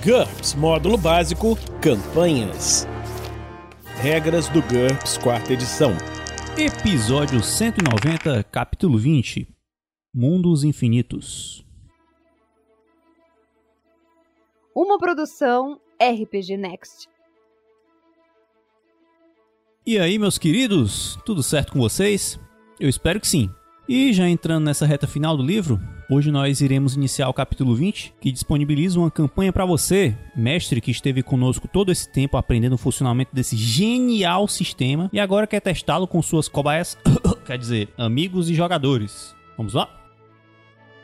GURPS Módulo Básico Campanhas. Regras do GURPS Quarta Edição. Episódio 190, capítulo 20 Mundos Infinitos. Uma produção RPG Next. E aí, meus queridos, tudo certo com vocês? Eu espero que sim. E já entrando nessa reta final do livro, hoje nós iremos iniciar o capítulo 20, que disponibiliza uma campanha para você, mestre que esteve conosco todo esse tempo aprendendo o funcionamento desse genial sistema e agora quer testá-lo com suas cobaias, quer dizer, amigos e jogadores. Vamos lá?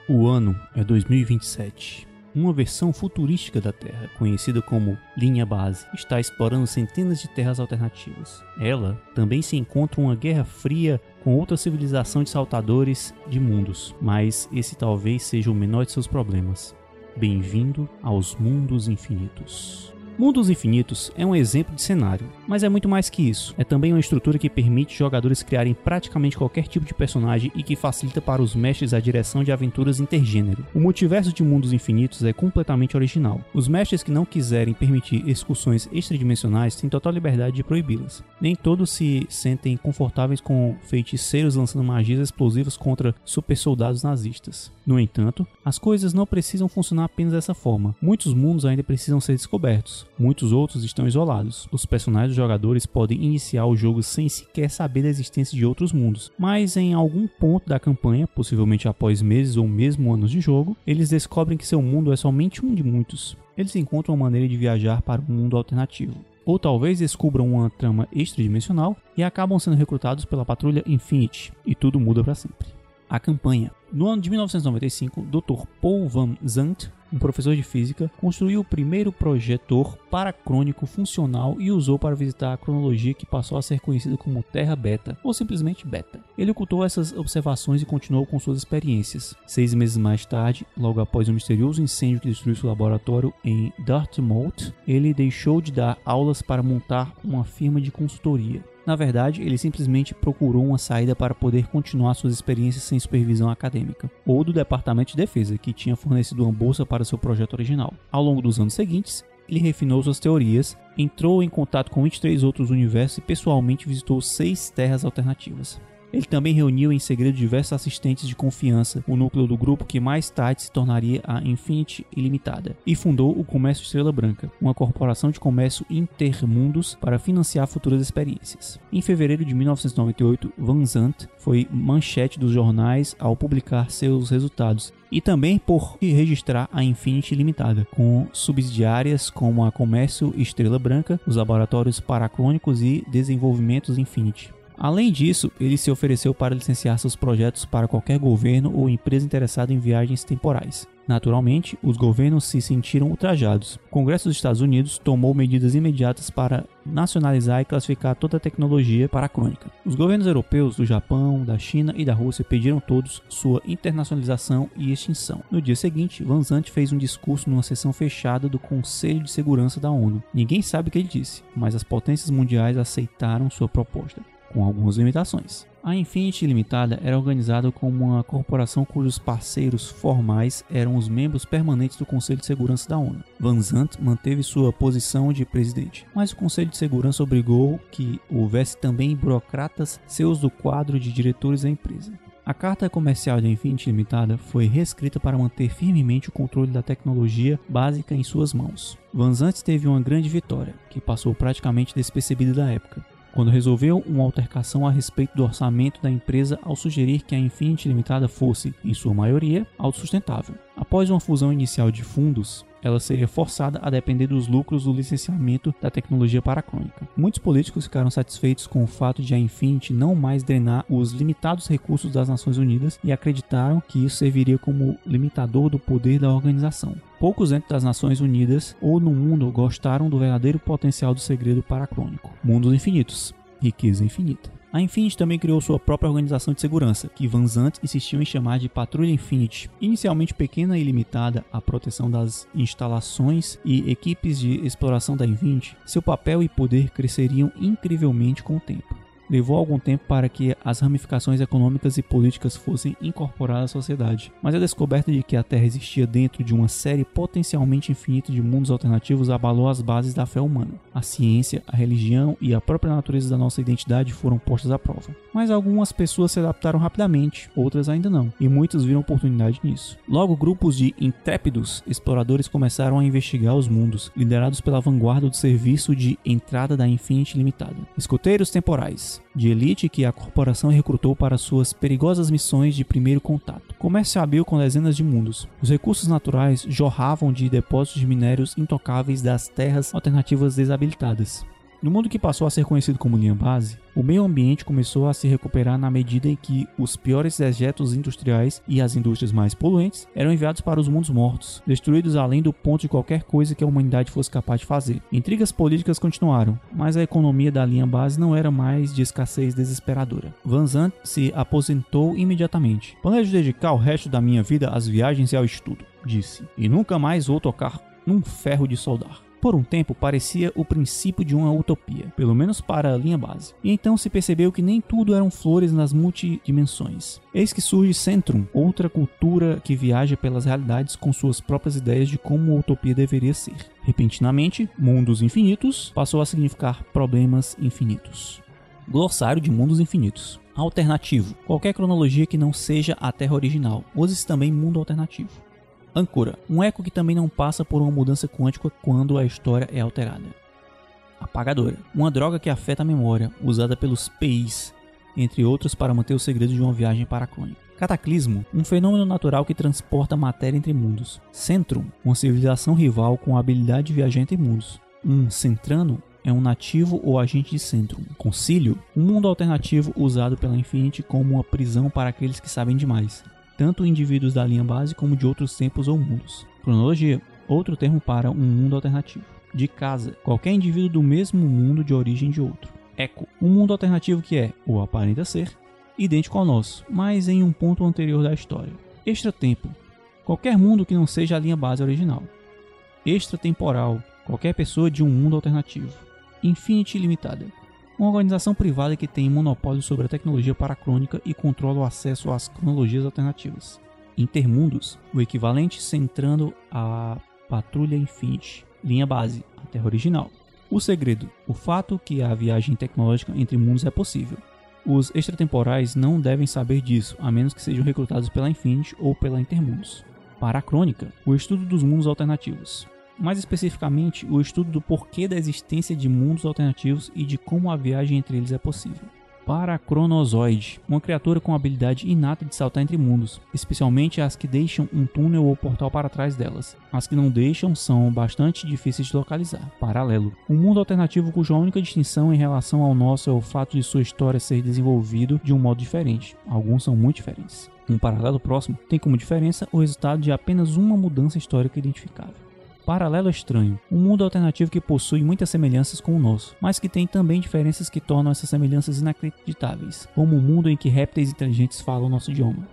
O ano é 2027 uma versão futurística da Terra, conhecida como Linha Base, está explorando centenas de terras alternativas. Ela também se encontra uma guerra fria com outra civilização de saltadores de mundos, mas esse talvez seja o menor de seus problemas. Bem-vindo aos mundos infinitos. Mundos Infinitos é um exemplo de cenário, mas é muito mais que isso. É também uma estrutura que permite jogadores criarem praticamente qualquer tipo de personagem e que facilita para os mestres a direção de aventuras intergênero. O multiverso de Mundos Infinitos é completamente original. Os mestres que não quiserem permitir excursões extradimensionais têm total liberdade de proibi-las. Nem todos se sentem confortáveis com feiticeiros lançando magias explosivas contra super soldados nazistas. No entanto, as coisas não precisam funcionar apenas dessa forma. Muitos mundos ainda precisam ser descobertos. Muitos outros estão isolados. Os personagens dos jogadores podem iniciar o jogo sem sequer saber da existência de outros mundos, mas em algum ponto da campanha, possivelmente após meses ou mesmo anos de jogo, eles descobrem que seu mundo é somente um de muitos. Eles encontram uma maneira de viajar para um mundo alternativo ou talvez descubram uma trama extradimensional e acabam sendo recrutados pela patrulha Infinity, e tudo muda para sempre. A campanha. No ano de 1995, Dr. Paul Van Zandt um professor de física, construiu o primeiro projetor paracrônico funcional e usou para visitar a cronologia que passou a ser conhecida como Terra Beta, ou simplesmente Beta. Ele ocultou essas observações e continuou com suas experiências. Seis meses mais tarde, logo após um misterioso incêndio que destruiu seu laboratório em Dartmouth, ele deixou de dar aulas para montar uma firma de consultoria. Na verdade, ele simplesmente procurou uma saída para poder continuar suas experiências sem supervisão acadêmica, ou do Departamento de Defesa, que tinha fornecido uma bolsa para seu projeto original. Ao longo dos anos seguintes, ele refinou suas teorias, entrou em contato com 23 outros universos e pessoalmente visitou seis terras alternativas. Ele também reuniu em segredo diversos assistentes de confiança, o núcleo do grupo que mais tarde se tornaria a Infinity Ilimitada, e fundou o Comércio Estrela Branca, uma corporação de comércio intermundos para financiar futuras experiências. Em fevereiro de 1998, Van Zandt foi manchete dos jornais ao publicar seus resultados e também por registrar a Infinity Limitada, com subsidiárias como a Comércio Estrela Branca, os laboratórios paracrônicos e desenvolvimentos Infinity. Além disso, ele se ofereceu para licenciar seus projetos para qualquer governo ou empresa interessada em viagens temporais. Naturalmente, os governos se sentiram ultrajados. O Congresso dos Estados Unidos tomou medidas imediatas para nacionalizar e classificar toda a tecnologia para a crônica. Os governos europeus do Japão, da China e da Rússia pediram todos sua internacionalização e extinção. No dia seguinte, Van Zandt fez um discurso numa sessão fechada do Conselho de Segurança da ONU. Ninguém sabe o que ele disse, mas as potências mundiais aceitaram sua proposta com algumas limitações. A Infinity Limitada era organizada como uma corporação cujos parceiros formais eram os membros permanentes do Conselho de Segurança da ONU. Van Zandt manteve sua posição de presidente, mas o Conselho de Segurança obrigou que houvesse também burocratas seus do quadro de diretores da empresa. A carta comercial da Infinity Limitada foi reescrita para manter firmemente o controle da tecnologia básica em suas mãos. Van Zandt teve uma grande vitória, que passou praticamente despercebida da época quando resolveu uma altercação a respeito do orçamento da empresa ao sugerir que a Infinity Limitada fosse, em sua maioria, autossustentável. Após uma fusão inicial de fundos, ela seria forçada a depender dos lucros do licenciamento da tecnologia paracrônica. Muitos políticos ficaram satisfeitos com o fato de a Infinity não mais drenar os limitados recursos das Nações Unidas e acreditaram que isso serviria como limitador do poder da organização. Poucos dentro das Nações Unidas ou no mundo gostaram do verdadeiro potencial do segredo paracrônico. Mundos infinitos, riqueza infinita. A Infinity também criou sua própria organização de segurança, que Van Zandt insistiu em chamar de Patrulha Infinity. Inicialmente pequena e limitada à proteção das instalações e equipes de exploração da Infinity, seu papel e poder cresceriam incrivelmente com o tempo. Levou algum tempo para que as ramificações econômicas e políticas fossem incorporadas à sociedade, mas a descoberta de que a Terra existia dentro de uma série potencialmente infinita de mundos alternativos abalou as bases da fé humana. A ciência, a religião e a própria natureza da nossa identidade foram postas à prova. Mas algumas pessoas se adaptaram rapidamente, outras ainda não, e muitos viram oportunidade nisso. Logo, grupos de intrépidos exploradores começaram a investigar os mundos, liderados pela vanguarda do serviço de entrada da Infinity Limitada. Escoteiros temporais, de elite que a corporação recrutou para suas perigosas missões de primeiro contato. Comércio habil com dezenas de mundos. Os recursos naturais jorravam de depósitos de minérios intocáveis das terras alternativas desabilitadas. No mundo que passou a ser conhecido como linha base, o meio ambiente começou a se recuperar na medida em que os piores dejetos industriais e as indústrias mais poluentes eram enviados para os mundos mortos, destruídos além do ponto de qualquer coisa que a humanidade fosse capaz de fazer. Intrigas políticas continuaram, mas a economia da linha base não era mais de escassez desesperadora. Van Zandt se aposentou imediatamente. Planejo dedicar o resto da minha vida às viagens e ao estudo, disse, e nunca mais vou tocar num ferro de soldar. Por um tempo parecia o princípio de uma utopia, pelo menos para a linha base. E então se percebeu que nem tudo eram flores nas multidimensões. Eis que surge Centrum, outra cultura que viaja pelas realidades com suas próprias ideias de como a utopia deveria ser. Repentinamente, mundos infinitos passou a significar problemas infinitos. Glossário de mundos infinitos. Alternativo. Qualquer cronologia que não seja a Terra original. Use também mundo alternativo. Âncora, um eco que também não passa por uma mudança quântica quando a história é alterada. Apagadora, uma droga que afeta a memória, usada pelos PIs, entre outros para manter o segredo de uma viagem paracrônica. Cataclismo, um fenômeno natural que transporta matéria entre mundos. Centrum, uma civilização rival com a habilidade de viajar entre mundos. Um centrano é um nativo ou agente de Centrum. Concílio, um mundo alternativo usado pela Infinity como uma prisão para aqueles que sabem demais tanto indivíduos da linha base como de outros tempos ou mundos. Cronologia, outro termo para um mundo alternativo. De casa, qualquer indivíduo do mesmo mundo de origem de outro. Eco, um mundo alternativo que é, ou aparenta ser, idêntico ao nosso, mas em um ponto anterior da história. Extra-tempo, qualquer mundo que não seja a linha base original. Extratemporal, qualquer pessoa de um mundo alternativo. Infinity Limitada, uma organização privada que tem monopólio sobre a tecnologia paracrônica e controla o acesso às cronologias alternativas. Intermundos, o equivalente centrando a Patrulha Infinity, linha base, a Terra original. O segredo, o fato que a viagem tecnológica entre mundos é possível. Os extratemporais não devem saber disso, a menos que sejam recrutados pela Infinity ou pela Intermundos. Paracrônica, o estudo dos mundos alternativos mais especificamente o estudo do porquê da existência de mundos alternativos e de como a viagem entre eles é possível. Paracronozoide, uma criatura com a habilidade inata de saltar entre mundos, especialmente as que deixam um túnel ou portal para trás delas. As que não deixam são bastante difíceis de localizar. Paralelo, um mundo alternativo cuja única distinção em relação ao nosso é o fato de sua história ser desenvolvido de um modo diferente. Alguns são muito diferentes. Um paralelo próximo tem como diferença o resultado de apenas uma mudança histórica identificável. Paralelo Estranho, um mundo alternativo que possui muitas semelhanças com o nosso, mas que tem também diferenças que tornam essas semelhanças inacreditáveis, como o um mundo em que répteis inteligentes falam nosso idioma.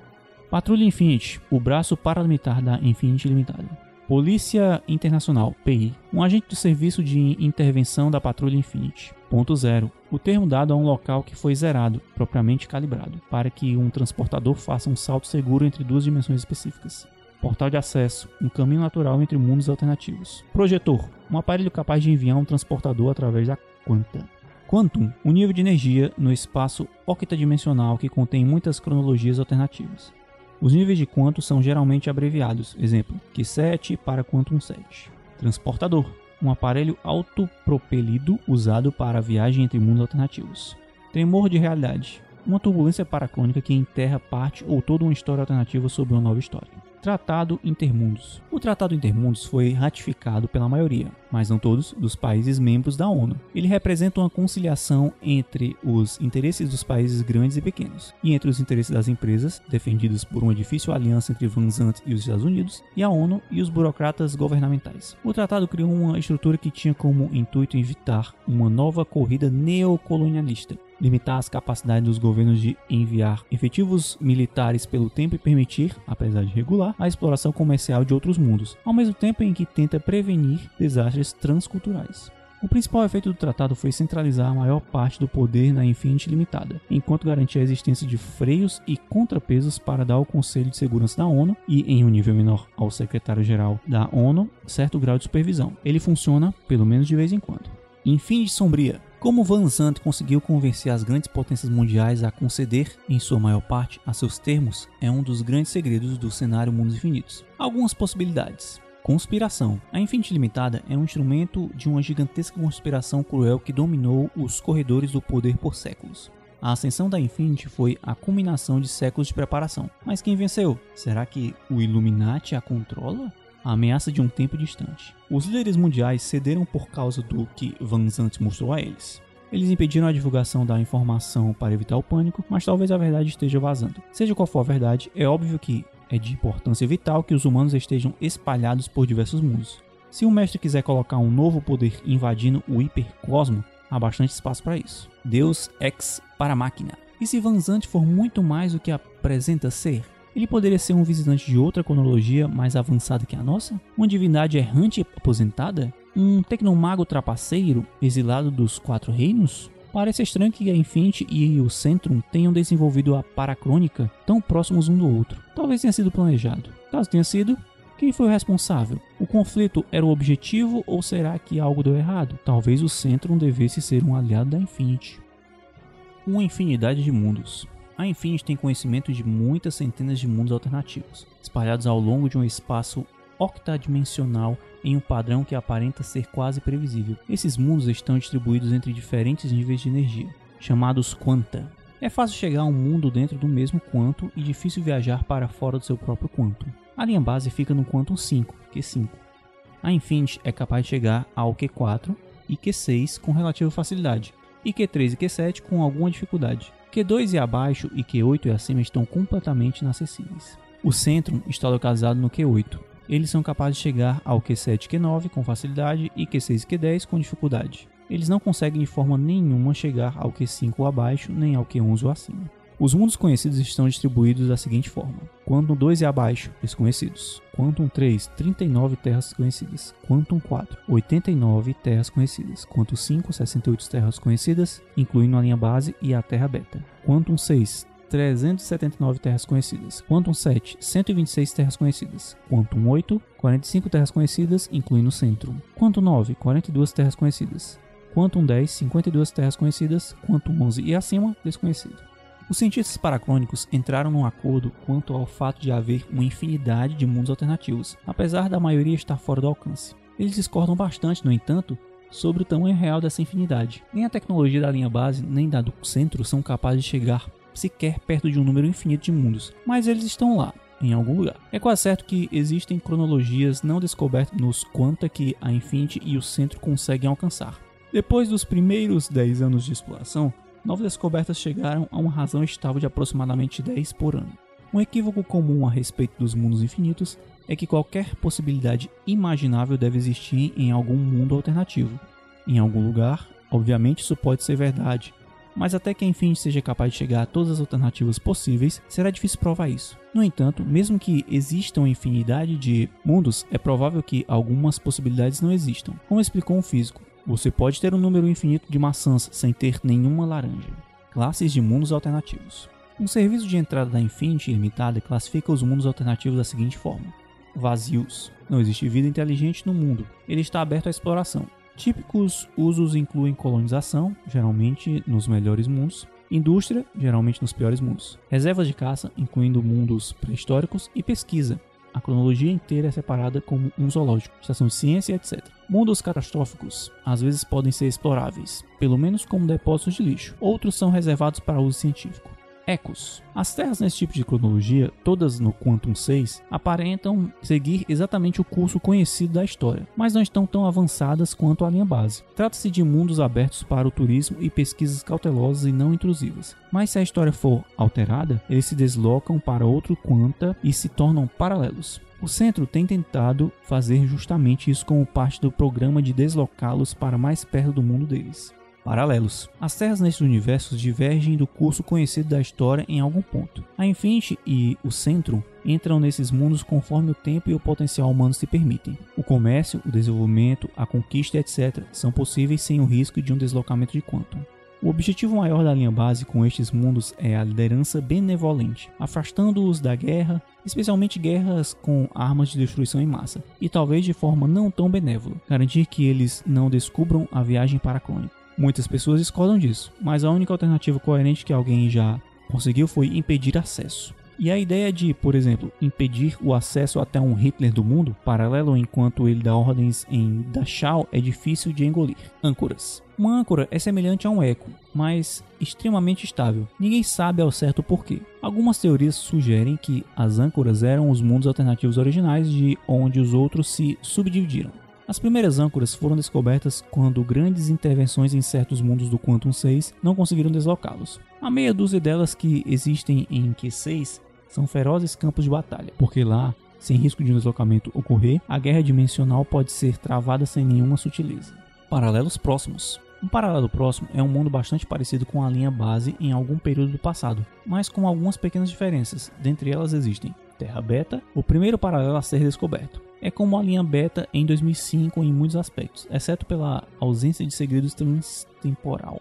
Patrulha Infinity, o braço paralimitar da Infinity Limitada. Polícia Internacional, PI, um agente do serviço de intervenção da Patrulha Infinity. Ponto zero. O termo dado a um local que foi zerado, propriamente calibrado, para que um transportador faça um salto seguro entre duas dimensões específicas portal de acesso, um caminho natural entre mundos alternativos. Projetor, um aparelho capaz de enviar um transportador através da quanta. Quantum, um nível de energia no espaço octadimensional que contém muitas cronologias alternativas. Os níveis de quanto são geralmente abreviados, exemplo, Q7 para Quantum 7. Transportador, um aparelho autopropelido usado para a viagem entre mundos alternativos. Tremor de realidade, uma turbulência paracrônica que enterra parte ou toda uma história alternativa sobre uma nova história. Tratado Intermundos. O Tratado Intermundos foi ratificado pela maioria, mas não todos, dos países membros da ONU. Ele representa uma conciliação entre os interesses dos países grandes e pequenos, e entre os interesses das empresas, defendidos por uma difícil aliança entre Van Zandt e os Estados Unidos, e a ONU e os burocratas governamentais. O tratado criou uma estrutura que tinha como intuito evitar uma nova corrida neocolonialista, limitar as capacidades dos governos de enviar efetivos militares pelo tempo e permitir, apesar de regular, a exploração comercial de outros mundos, ao mesmo tempo em que tenta prevenir desastres transculturais. O principal efeito do tratado foi centralizar a maior parte do poder na Infinity Limitada, enquanto garantia a existência de freios e contrapesos para dar ao Conselho de Segurança da ONU e, em um nível menor, ao secretário-geral da ONU, certo grau de supervisão. Ele funciona, pelo menos de vez em quando. Infinity Sombria. Como Van Zandt conseguiu convencer as grandes potências mundiais a conceder, em sua maior parte, a seus termos, é um dos grandes segredos do cenário Mundos Infinitos. Algumas possibilidades. Conspiração. A Infinity Limitada é um instrumento de uma gigantesca conspiração cruel que dominou os corredores do poder por séculos. A ascensão da Infinity foi a culminação de séculos de preparação. Mas quem venceu? Será que o Illuminati a controla? A ameaça de um tempo distante. Os líderes mundiais cederam por causa do que Van Zandt mostrou a eles. Eles impediram a divulgação da informação para evitar o pânico, mas talvez a verdade esteja vazando. Seja qual for a verdade, é óbvio que é de importância vital que os humanos estejam espalhados por diversos mundos. Se o mestre quiser colocar um novo poder invadindo o hipercosmo, há bastante espaço para isso. Deus ex para máquina. E se Van Zandt for muito mais do que apresenta ser? Ele poderia ser um visitante de outra cronologia mais avançada que a nossa? Uma divindade errante aposentada? Um tecnomago trapaceiro exilado dos quatro reinos? Parece estranho que a Infinity e o Centrum tenham desenvolvido a Paracrônica tão próximos um do outro. Talvez tenha sido planejado. Caso tenha sido, quem foi o responsável? O conflito era o objetivo ou será que algo deu errado? Talvez o Centrum devesse ser um aliado da Infinity. Uma infinidade de mundos. A Infinity tem conhecimento de muitas centenas de mundos alternativos, espalhados ao longo de um espaço octadimensional em um padrão que aparenta ser quase previsível. Esses mundos estão distribuídos entre diferentes níveis de energia, chamados quanta. É fácil chegar a um mundo dentro do mesmo quanto e difícil viajar para fora do seu próprio quantum. A linha base fica no quantum 5, Q5. A Infinity é capaz de chegar ao Q4 e Q6 com relativa facilidade, e Q3 e Q7 com alguma dificuldade. Q2 e abaixo e Q8 e acima estão completamente inacessíveis. O centro está localizado no Q8, eles são capazes de chegar ao Q7 e Q9 com facilidade e Q6 e Q10 com dificuldade. Eles não conseguem de forma nenhuma chegar ao Q5 ou abaixo, nem ao Q11 ou acima. Os mundos conhecidos estão distribuídos da seguinte forma: Quantum 2 e abaixo, desconhecidos. Quantum 3, 39 terras conhecidas. Quantum 4, 89 terras conhecidas. Quantum 5, 68 terras conhecidas, incluindo a linha base e a terra beta. Quantum 6, 379 terras conhecidas. Quantum 7, 126 terras conhecidas. Quantum 8, 45 terras conhecidas, incluindo o centro. Quantum 9, 42 terras conhecidas. Quantum 10, 52 terras conhecidas. Quantum 11 e acima, desconhecido. Os cientistas paracrônicos entraram num acordo quanto ao fato de haver uma infinidade de mundos alternativos, apesar da maioria estar fora do alcance. Eles discordam bastante, no entanto, sobre o tamanho real dessa infinidade. Nem a tecnologia da linha base, nem da do centro são capazes de chegar sequer perto de um número infinito de mundos, mas eles estão lá, em algum lugar. É quase certo que existem cronologias não descobertas nos quanta que a Infinity e o centro conseguem alcançar. Depois dos primeiros 10 anos de exploração, novas descobertas chegaram a uma razão estável de aproximadamente 10 por ano. Um equívoco comum a respeito dos mundos infinitos é que qualquer possibilidade imaginável deve existir em algum mundo alternativo. Em algum lugar, obviamente isso pode ser verdade, mas até que enfim seja capaz de chegar a todas as alternativas possíveis, será difícil provar isso. No entanto, mesmo que exista uma infinidade de mundos, é provável que algumas possibilidades não existam. Como explicou um físico, você pode ter um número infinito de maçãs sem ter nenhuma laranja. Classes de mundos alternativos. Um serviço de entrada da Infinity Limitada classifica os mundos alternativos da seguinte forma: vazios. Não existe vida inteligente no mundo. Ele está aberto à exploração. Típicos usos incluem colonização, geralmente nos melhores mundos, indústria, geralmente nos piores mundos, reservas de caça, incluindo mundos pré-históricos, e pesquisa. A cronologia inteira é separada como um zoológico, estação de ciência, etc. Mundos catastróficos às vezes podem ser exploráveis, pelo menos como depósitos de lixo. Outros são reservados para uso científico. Ecos. As terras nesse tipo de cronologia, todas no Quantum 6, aparentam seguir exatamente o curso conhecido da história, mas não estão tão avançadas quanto a linha base. Trata-se de mundos abertos para o turismo e pesquisas cautelosas e não intrusivas. Mas se a história for alterada, eles se deslocam para outro Quanta e se tornam paralelos. O centro tem tentado fazer justamente isso como parte do programa de deslocá-los para mais perto do mundo deles paralelos. As terras nesses universos divergem do curso conhecido da história em algum ponto. A Infinity e o Centro entram nesses mundos conforme o tempo e o potencial humano se permitem. O comércio, o desenvolvimento, a conquista, etc., são possíveis sem o risco de um deslocamento de quantum. O objetivo maior da linha base com estes mundos é a liderança benevolente, afastando-os da guerra, especialmente guerras com armas de destruição em massa, e talvez de forma não tão benévola, garantir que eles não descubram a viagem para Clone. Muitas pessoas discordam disso, mas a única alternativa coerente que alguém já conseguiu foi impedir acesso. E a ideia de, por exemplo, impedir o acesso até um Hitler do mundo, paralelo enquanto ele dá ordens em Dachau, é difícil de engolir. Âncoras. Uma âncora é semelhante a um eco, mas extremamente estável. Ninguém sabe ao certo porquê. Algumas teorias sugerem que as âncoras eram os mundos alternativos originais de onde os outros se subdividiram. As primeiras âncoras foram descobertas quando grandes intervenções em certos mundos do Quantum 6 não conseguiram deslocá-los. A meia dúzia delas que existem em Q6 são ferozes campos de batalha, porque lá, sem risco de um deslocamento ocorrer, a guerra dimensional pode ser travada sem nenhuma sutileza. Paralelos próximos. Um paralelo próximo é um mundo bastante parecido com a linha base em algum período do passado, mas com algumas pequenas diferenças. Dentre elas existem Terra Beta, o primeiro paralelo a ser descoberto. É como a linha Beta em 2005 em muitos aspectos, exceto pela ausência de segredos transtemporal.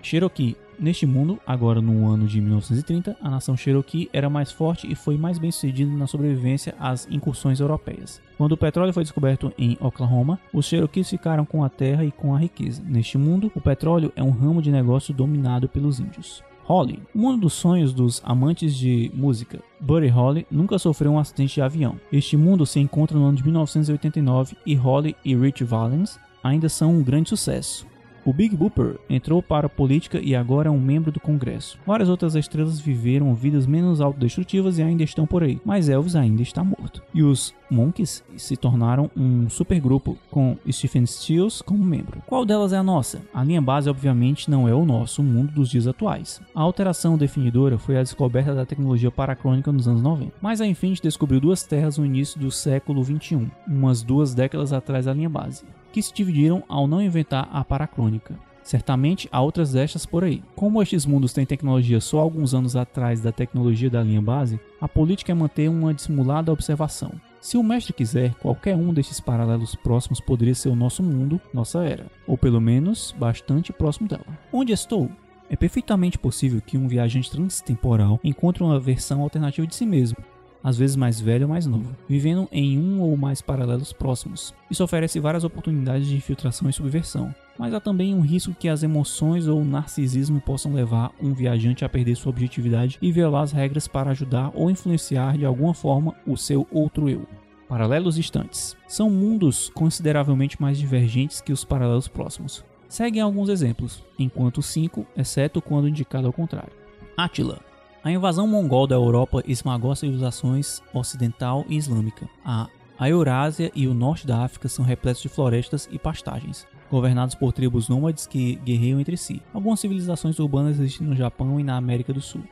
Cherokee. Neste mundo, agora no ano de 1930, a nação Cherokee era mais forte e foi mais bem sucedida na sobrevivência às incursões europeias. Quando o petróleo foi descoberto em Oklahoma, os Cherokees ficaram com a terra e com a riqueza. Neste mundo, o petróleo é um ramo de negócio dominado pelos índios. Holly, mundo dos sonhos dos amantes de música. Buddy Holly nunca sofreu um acidente de avião. Este mundo se encontra no ano de 1989 e Holly e Rich Valens ainda são um grande sucesso. O Big Booper entrou para a política e agora é um membro do Congresso. Várias outras estrelas viveram vidas menos autodestrutivas e ainda estão por aí, mas Elvis ainda está morto. E os Monkeys se tornaram um supergrupo com Stephen Stills como membro. Qual delas é a nossa? A linha base obviamente não é o nosso mundo dos dias atuais. A alteração definidora foi a descoberta da tecnologia paracrônica nos anos 90. Mas a Infinity descobriu duas terras no início do século 21, umas duas décadas atrás da linha base que se dividiram ao não inventar a paracrônica. Certamente há outras destas por aí. Como estes mundos têm tecnologia só alguns anos atrás da tecnologia da linha base, a política é manter uma dissimulada observação. Se o mestre quiser, qualquer um destes paralelos próximos poderia ser o nosso mundo, nossa era, ou pelo menos bastante próximo dela. Onde estou? É perfeitamente possível que um viajante transtemporal encontre uma versão alternativa de si mesmo, às vezes mais velho ou mais novo, vivendo em um ou mais paralelos próximos. Isso oferece várias oportunidades de infiltração e subversão, mas há também um risco que as emoções ou o narcisismo possam levar um viajante a perder sua objetividade e violar as regras para ajudar ou influenciar de alguma forma o seu outro eu. Paralelos distantes são mundos consideravelmente mais divergentes que os paralelos próximos. Seguem alguns exemplos, enquanto cinco, exceto quando indicado ao contrário. Attila a invasão mongol da Europa esmagou as civilizações ocidental e islâmica. A a Eurásia e o norte da África são repletos de florestas e pastagens, governados por tribos nômades que guerreiam entre si. Algumas civilizações urbanas existem no Japão e na América do Sul.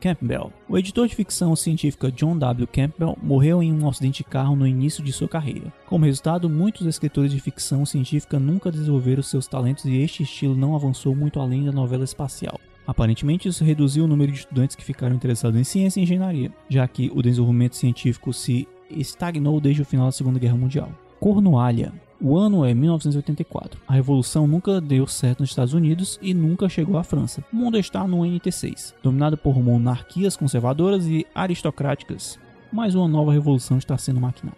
Campbell. O editor de ficção científica John W. Campbell morreu em um acidente de carro no início de sua carreira. Como resultado, muitos escritores de ficção científica nunca desenvolveram seus talentos e este estilo não avançou muito além da novela espacial. Aparentemente, isso reduziu o número de estudantes que ficaram interessados em ciência e engenharia, já que o desenvolvimento científico se estagnou desde o final da Segunda Guerra Mundial. Cornualha. O ano é 1984. A revolução nunca deu certo nos Estados Unidos e nunca chegou à França. O mundo está no NT6, dominado por monarquias conservadoras e aristocráticas. Mas uma nova revolução está sendo maquinada.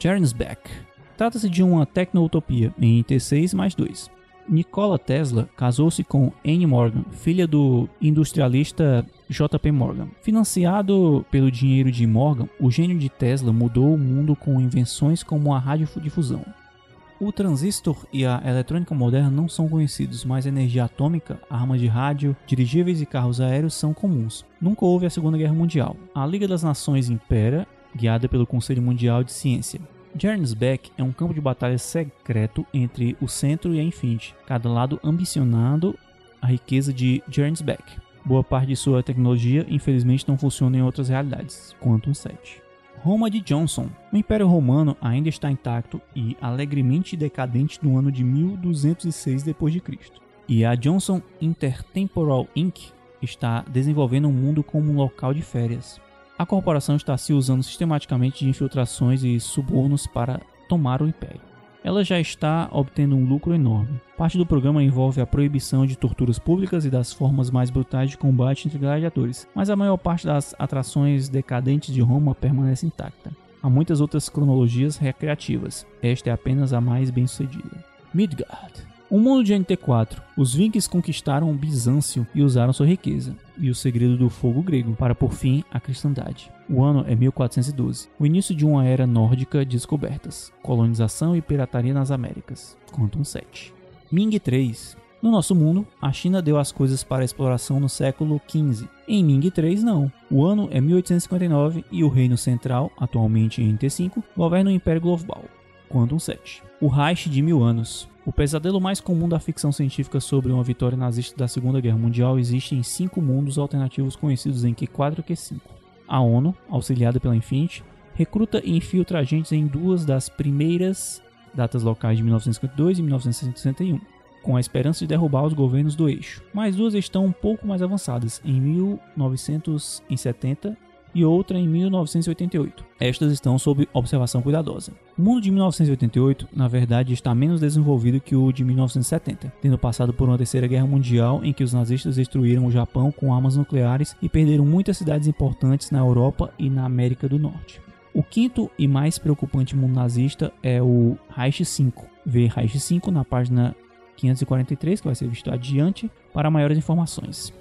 Jernsbeck. Trata-se de uma tecno-utopia em NT6 mais 2. Nikola Tesla casou-se com Anne Morgan, filha do industrialista JP Morgan. Financiado pelo dinheiro de Morgan, o gênio de Tesla mudou o mundo com invenções como a radiodifusão. O transistor e a eletrônica moderna não são conhecidos, mas energia atômica, armas de rádio, dirigíveis e carros aéreos são comuns. Nunca houve a Segunda Guerra Mundial. A Liga das Nações impera, guiada pelo Conselho Mundial de Ciência. Beck é um campo de batalha secreto entre o centro e a Infinity, cada lado ambicionando a riqueza de Beck. Boa parte de sua tecnologia, infelizmente, não funciona em outras realidades, Quantum 7. Roma de Johnson. O Império Romano ainda está intacto e alegremente decadente no ano de 1206 d.C. E a Johnson Intertemporal Inc. está desenvolvendo um mundo como um local de férias. A corporação está se usando sistematicamente de infiltrações e subornos para tomar o império. Ela já está obtendo um lucro enorme. Parte do programa envolve a proibição de torturas públicas e das formas mais brutais de combate entre gladiadores, mas a maior parte das atrações decadentes de Roma permanece intacta. Há muitas outras cronologias recreativas, esta é apenas a mais bem sucedida. Midgard o mundo de NT4. Os Vikings conquistaram Bizâncio e usaram sua riqueza e o segredo do fogo grego para por fim a cristandade. O ano é 1412, o início de uma era nórdica de descobertas, colonização e pirataria nas Américas. Quantum 7. Ming 3. No nosso mundo, a China deu as coisas para a exploração no século XV. Em Ming 3, não. O ano é 1859 e o Reino Central, atualmente em NT5, governa o Império Global. Quantum 7. O Reich de Mil Anos. O pesadelo mais comum da ficção científica sobre uma vitória nazista da Segunda Guerra Mundial existe em cinco mundos alternativos conhecidos em Q4 e Q5. A ONU, auxiliada pela Infinity, recruta e infiltra agentes em duas das primeiras datas locais de 1952 e 1961, com a esperança de derrubar os governos do eixo. Mais duas estão um pouco mais avançadas, em 1970 e outra em 1988. Estas estão sob observação cuidadosa. O mundo de 1988, na verdade, está menos desenvolvido que o de 1970, tendo passado por uma terceira guerra mundial em que os nazistas destruíram o Japão com armas nucleares e perderam muitas cidades importantes na Europa e na América do Norte. O quinto e mais preocupante mundo nazista é o Reich V. Vê Reich V na página 543, que vai ser visto adiante, para maiores informações.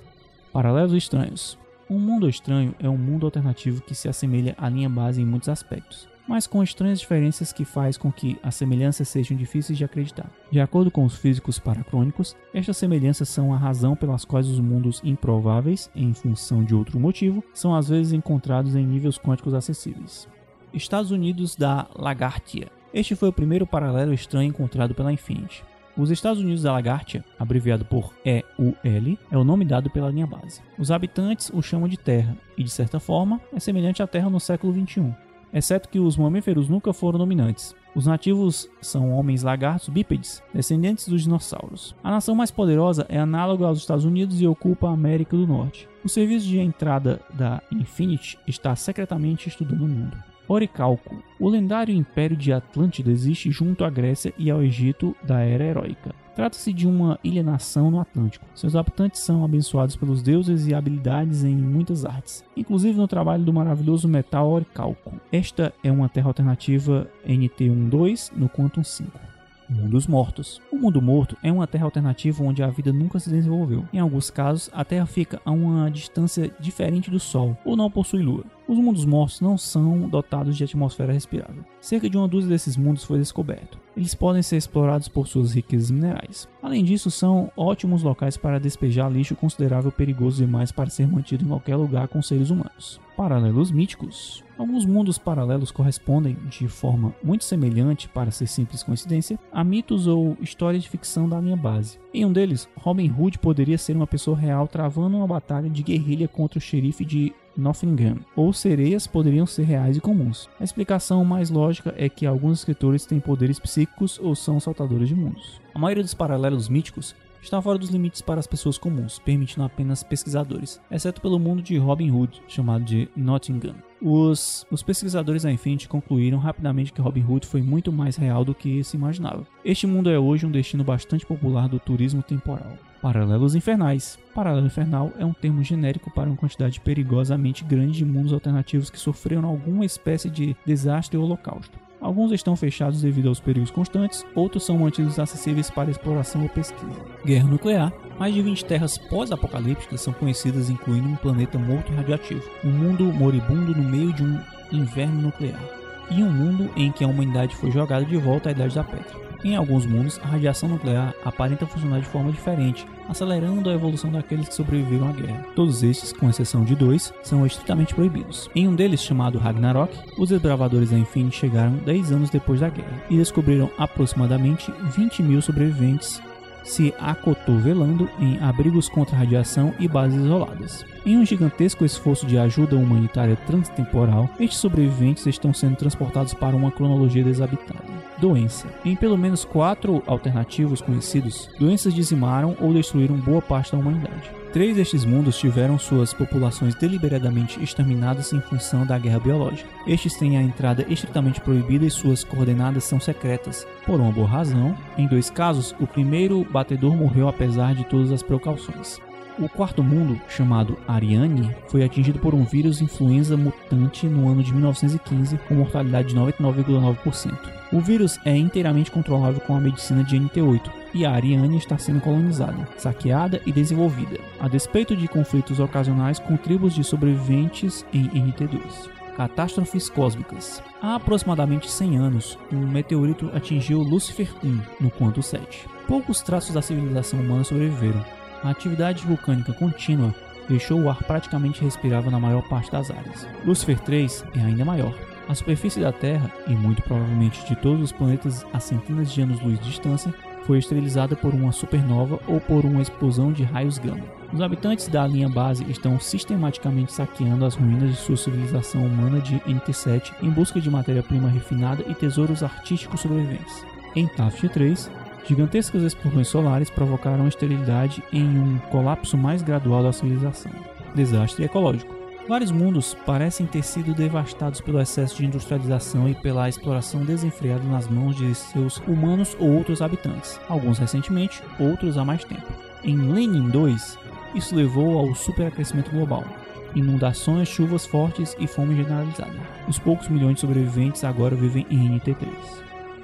Paralelos estranhos. Um mundo estranho é um mundo alternativo que se assemelha à linha base em muitos aspectos, mas com estranhas diferenças que faz com que as semelhanças sejam difíceis de acreditar. De acordo com os físicos paracrônicos, estas semelhanças são a razão pelas quais os mundos improváveis, em função de outro motivo, são às vezes encontrados em níveis quânticos acessíveis. Estados Unidos da Lagartia. Este foi o primeiro paralelo estranho encontrado pela Infinity. Os Estados Unidos da Lagartia, abreviado por EUL, é o nome dado pela linha base. Os habitantes o chamam de Terra e, de certa forma, é semelhante à Terra no século XXI, exceto que os mamíferos nunca foram dominantes. Os nativos são homens lagartos bípedes, descendentes dos dinossauros. A nação mais poderosa é análoga aos Estados Unidos e ocupa a América do Norte. O serviço de entrada da Infinity está secretamente estudando o mundo. Oricalco. O lendário Império de Atlântida existe junto à Grécia e ao Egito da Era Heróica. Trata-se de uma ilha-nação no Atlântico. Seus habitantes são abençoados pelos deuses e habilidades em muitas artes, inclusive no trabalho do maravilhoso metal Oricalco. Esta é uma terra alternativa NT12 no Quantum 5. Mundo dos Mortos. O mundo morto é uma terra alternativa onde a vida nunca se desenvolveu. Em alguns casos, a Terra fica a uma distância diferente do Sol ou não possui lua. Os mundos mortos não são dotados de atmosfera respirável. Cerca de uma dúzia desses mundos foi descoberto. Eles podem ser explorados por suas riquezas minerais. Além disso, são ótimos locais para despejar lixo considerável perigoso demais para ser mantido em qualquer lugar com seres humanos. Paralelos míticos. Alguns mundos paralelos correspondem, de forma muito semelhante, para ser simples coincidência, a mitos ou histórias de ficção da linha base. Em um deles, Robin Hood poderia ser uma pessoa real travando uma batalha de guerrilha contra o xerife de Nottingham, ou sereias poderiam ser reais e comuns. A explicação mais lógica é que alguns escritores têm poderes psíquicos ou são saltadores de mundos. A maioria dos paralelos míticos está fora dos limites para as pessoas comuns, permitindo apenas pesquisadores, exceto pelo mundo de Robin Hood, chamado de Nottingham. Os, os pesquisadores da Infinity concluíram rapidamente que Robin Hood foi muito mais real do que se imaginava. Este mundo é hoje um destino bastante popular do turismo temporal. Paralelos infernais. Paralelo infernal é um termo genérico para uma quantidade perigosamente grande de mundos alternativos que sofreram alguma espécie de desastre ou holocausto. Alguns estão fechados devido aos perigos constantes, outros são mantidos acessíveis para exploração ou pesquisa. Guerra nuclear. Mais de 20 terras pós-apocalípticas são conhecidas, incluindo um planeta morto e radioativo, um mundo moribundo no meio de um inverno nuclear, e um mundo em que a humanidade foi jogada de volta à Idade da Pedra. Em alguns mundos, a radiação nuclear aparenta funcionar de forma diferente, acelerando a evolução daqueles que sobreviveram à guerra. Todos estes, com exceção de dois, são estritamente proibidos. Em um deles, chamado Ragnarok, os desbravadores da Infinity chegaram 10 anos depois da guerra e descobriram aproximadamente 20 mil sobreviventes se acotovelando em abrigos contra radiação e bases isoladas. Em um gigantesco esforço de ajuda humanitária transtemporal, estes sobreviventes estão sendo transportados para uma cronologia desabitada. Doença. Em pelo menos quatro alternativos conhecidos, doenças dizimaram ou destruíram boa parte da humanidade. Três destes mundos tiveram suas populações deliberadamente exterminadas em função da guerra biológica. Estes têm a entrada estritamente proibida e suas coordenadas são secretas, por uma boa razão. Em dois casos, o primeiro batedor morreu apesar de todas as precauções. O quarto mundo, chamado Ariane, foi atingido por um vírus influenza mutante no ano de 1915 com mortalidade de 99,9%. O vírus é inteiramente controlável com a medicina de NT8 e a Ariane está sendo colonizada, saqueada e desenvolvida, a despeito de conflitos ocasionais com tribos de sobreviventes em NT2. Catástrofes cósmicas. Há aproximadamente 100 anos, um meteorito atingiu Lúcifer 1 no Quanto 7. Poucos traços da civilização humana sobreviveram, a atividade vulcânica contínua deixou o ar praticamente respirável na maior parte das áreas. Lúcifer 3 é ainda maior. A superfície da Terra, e muito provavelmente de todos os planetas a centenas de anos-luz de distância, foi esterilizada por uma supernova ou por uma explosão de raios gama. Os habitantes da linha base estão sistematicamente saqueando as ruínas de sua civilização humana de NT7 em busca de matéria-prima refinada e tesouros artísticos sobreviventes. Em Taft 3, Gigantescas explosões solares provocaram esterilidade em um colapso mais gradual da civilização. Desastre ecológico. Vários mundos parecem ter sido devastados pelo excesso de industrialização e pela exploração desenfreada nas mãos de seus humanos ou outros habitantes, alguns recentemente, outros há mais tempo. Em Lenin 2, isso levou ao superaquecimento global, inundações, chuvas fortes e fome generalizada. Os poucos milhões de sobreviventes agora vivem em NT3.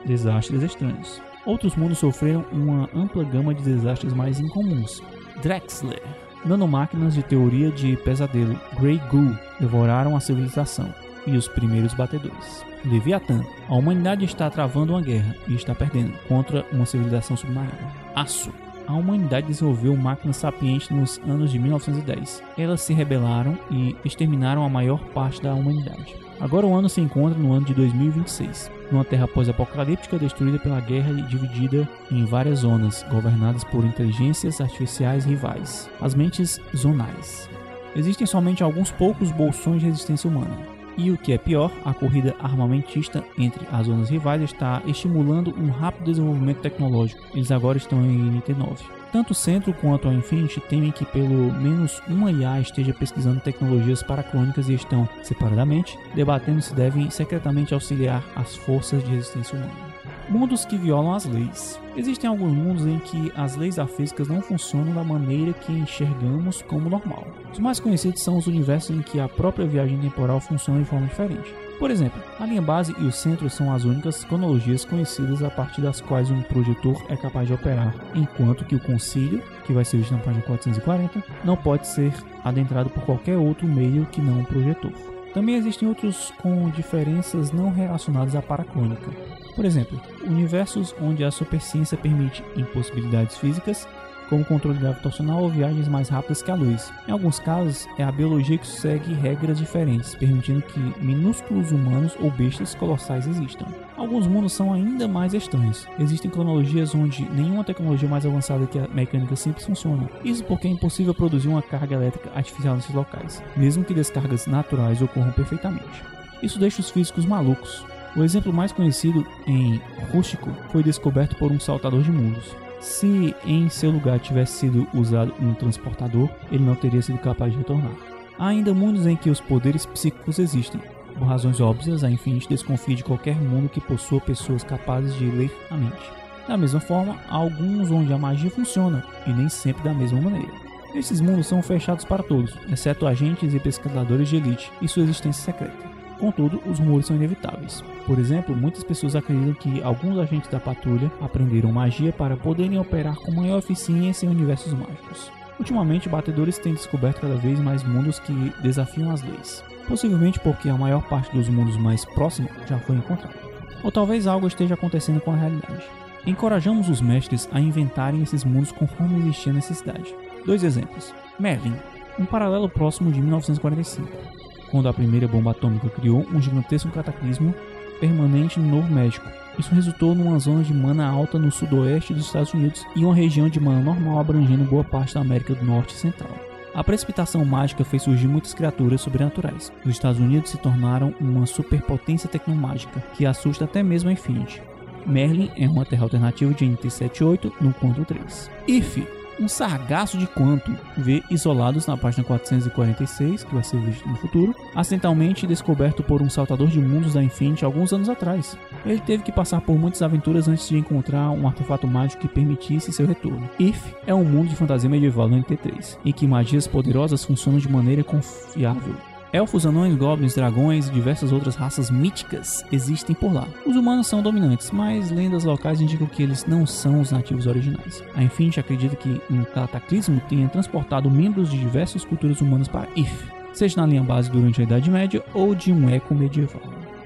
Desastres estranhos. Outros mundos sofreram uma ampla gama de desastres mais incomuns. Drexler. Nanomáquinas de teoria de pesadelo Grey Goo devoraram a civilização e os primeiros batedores. Leviatã. A humanidade está travando uma guerra e está perdendo contra uma civilização submarina. Aço. A humanidade desenvolveu máquinas sapientes nos anos de 1910. Elas se rebelaram e exterminaram a maior parte da humanidade. Agora o ano se encontra no ano de 2026, numa terra pós-apocalíptica destruída pela guerra e dividida em várias zonas, governadas por inteligências artificiais rivais, as mentes zonais. Existem somente alguns poucos bolsões de resistência humana. E o que é pior, a corrida armamentista entre as zonas rivais está estimulando um rápido desenvolvimento tecnológico. Eles agora estão em NT9. Tanto o Centro quanto a Infinity temem que pelo menos uma IA esteja pesquisando tecnologias paracrônicas e estão, separadamente, debatendo se devem secretamente auxiliar as forças de resistência humana. Mundos que violam as leis. Existem alguns mundos em que as leis da física não funcionam da maneira que enxergamos como normal. Os mais conhecidos são os universos em que a própria viagem temporal funciona de forma diferente. Por exemplo, a linha base e o centro são as únicas cronologias conhecidas a partir das quais um projetor é capaz de operar, enquanto que o concílio, que vai ser visto na página 440, não pode ser adentrado por qualquer outro meio que não um projetor. Também existem outros com diferenças não relacionadas à paracrônica. Por exemplo, universos onde a superciência permite impossibilidades físicas como controle gravitacional ou viagens mais rápidas que a luz. Em alguns casos, é a biologia que segue regras diferentes, permitindo que minúsculos humanos ou bestas colossais existam. Alguns mundos são ainda mais estranhos. Existem cronologias onde nenhuma tecnologia mais avançada que a mecânica simples funciona. Isso porque é impossível produzir uma carga elétrica artificial nesses locais, mesmo que descargas naturais ocorram perfeitamente. Isso deixa os físicos malucos. O exemplo mais conhecido em rústico foi descoberto por um saltador de mundos. Se em seu lugar tivesse sido usado um transportador, ele não teria sido capaz de retornar. Há ainda mundos em que os poderes psíquicos existem. Por razões óbvias, a Infinity desconfia de qualquer mundo que possua pessoas capazes de ler a mente. Da mesma forma, há alguns onde a magia funciona, e nem sempre da mesma maneira. Esses mundos são fechados para todos, exceto agentes e pesquisadores de elite e sua existência secreta. Contudo, os rumores são inevitáveis. Por exemplo, muitas pessoas acreditam que alguns agentes da patrulha aprenderam magia para poderem operar com maior eficiência em universos mágicos. Ultimamente, batedores têm descoberto cada vez mais mundos que desafiam as leis, possivelmente porque a maior parte dos mundos mais próximos já foi encontrado. Ou talvez algo esteja acontecendo com a realidade. Encorajamos os mestres a inventarem esses mundos conforme existia necessidade. Dois exemplos. Merlin, um paralelo próximo de 1945 quando a primeira bomba atômica criou um gigantesco cataclismo permanente no Novo México. Isso resultou numa zona de mana alta no sudoeste dos Estados Unidos e uma região de mana normal abrangendo boa parte da América do Norte e Central. A precipitação mágica fez surgir muitas criaturas sobrenaturais. Os Estados Unidos se tornaram uma superpotência tecnomágica que assusta até mesmo a Infinity. Merlin é uma terra alternativa de NT78 no ponto 3. If um sargaço de quanto vê isolados na página 446, que vai ser visto no futuro, acidentalmente descoberto por um saltador de mundos da Infinity alguns anos atrás. Ele teve que passar por muitas aventuras antes de encontrar um artefato mágico que permitisse seu retorno. If é um mundo de fantasia medieval no NT3, em que magias poderosas funcionam de maneira confiável Elfos, anões, goblins, dragões e diversas outras raças míticas existem por lá. Os humanos são dominantes, mas lendas locais indicam que eles não são os nativos originais. A Infinity acredita que um cataclismo tenha transportado membros de diversas culturas humanas para If, seja na linha base durante a Idade Média ou de um eco medieval.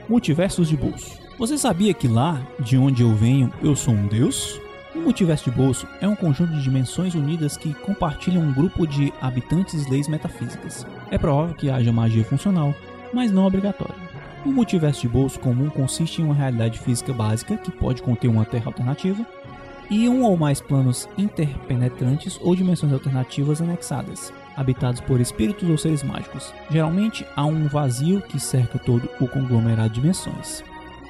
Multiversos de bolso. Você sabia que lá, de onde eu venho, eu sou um deus? O multiverso de bolso é um conjunto de dimensões unidas que compartilham um grupo de habitantes leis metafísicas. É provável que haja magia funcional, mas não obrigatória. O multiverso de bolso comum consiste em uma realidade física básica, que pode conter uma terra alternativa, e um ou mais planos interpenetrantes ou dimensões alternativas anexadas, habitados por espíritos ou seres mágicos. Geralmente há um vazio que cerca todo o conglomerado de dimensões.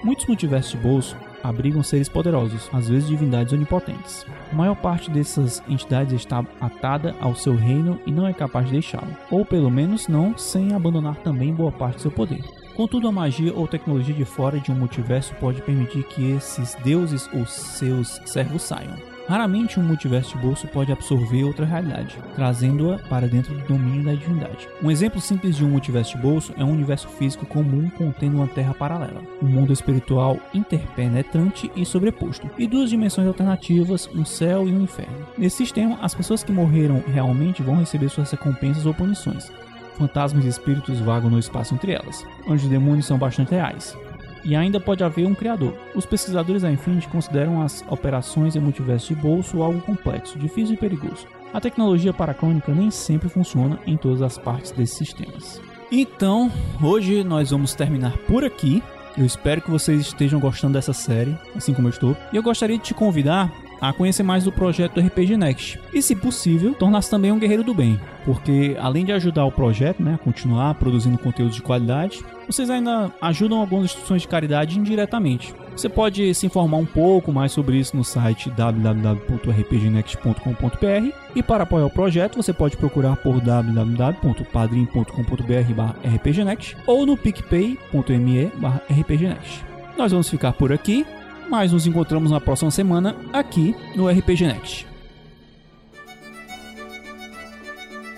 Muitos multiversos de bolso abrigam seres poderosos, às vezes divindades onipotentes. A maior parte dessas entidades está atada ao seu reino e não é capaz de deixá-lo, ou pelo menos não sem abandonar também boa parte do seu poder. Contudo, a magia ou tecnologia de fora de um multiverso pode permitir que esses deuses ou seus servos saiam. Raramente um multiverso de bolso pode absorver outra realidade, trazendo-a para dentro do domínio da divindade. Um exemplo simples de um multiverso de bolso é um universo físico comum contendo uma terra paralela, um mundo espiritual interpenetrante e sobreposto, e duas dimensões alternativas, um céu e um inferno. Nesse sistema, as pessoas que morreram realmente vão receber suas recompensas ou punições. Fantasmas e espíritos vagam no espaço entre elas. Anjos e demônios são bastante reais e ainda pode haver um criador. Os pesquisadores da Infinity consideram as operações em multiverso de bolso algo complexo, difícil e perigoso. A tecnologia paracrônica nem sempre funciona em todas as partes desses sistemas. Então, hoje nós vamos terminar por aqui. Eu espero que vocês estejam gostando dessa série, assim como eu estou. E eu gostaria de te convidar a conhecer mais do projeto do RPG Next. E, se possível, tornar-se também um guerreiro do bem, porque além de ajudar o projeto né, a continuar produzindo conteúdo de qualidade, vocês ainda ajudam algumas instituições de caridade indiretamente. Você pode se informar um pouco mais sobre isso no site www.rpgnext.com.br e para apoiar o projeto você pode procurar por www.padrim.com.br/rpgnext ou no picpay.me/rpgnext. Nós vamos ficar por aqui mas nos encontramos na próxima semana aqui no RPG Next.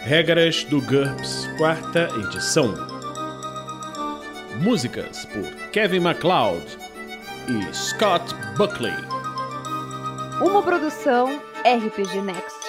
Regras do GURPS, quarta edição. Músicas por Kevin MacLeod e Scott Buckley. Uma produção RPG Next.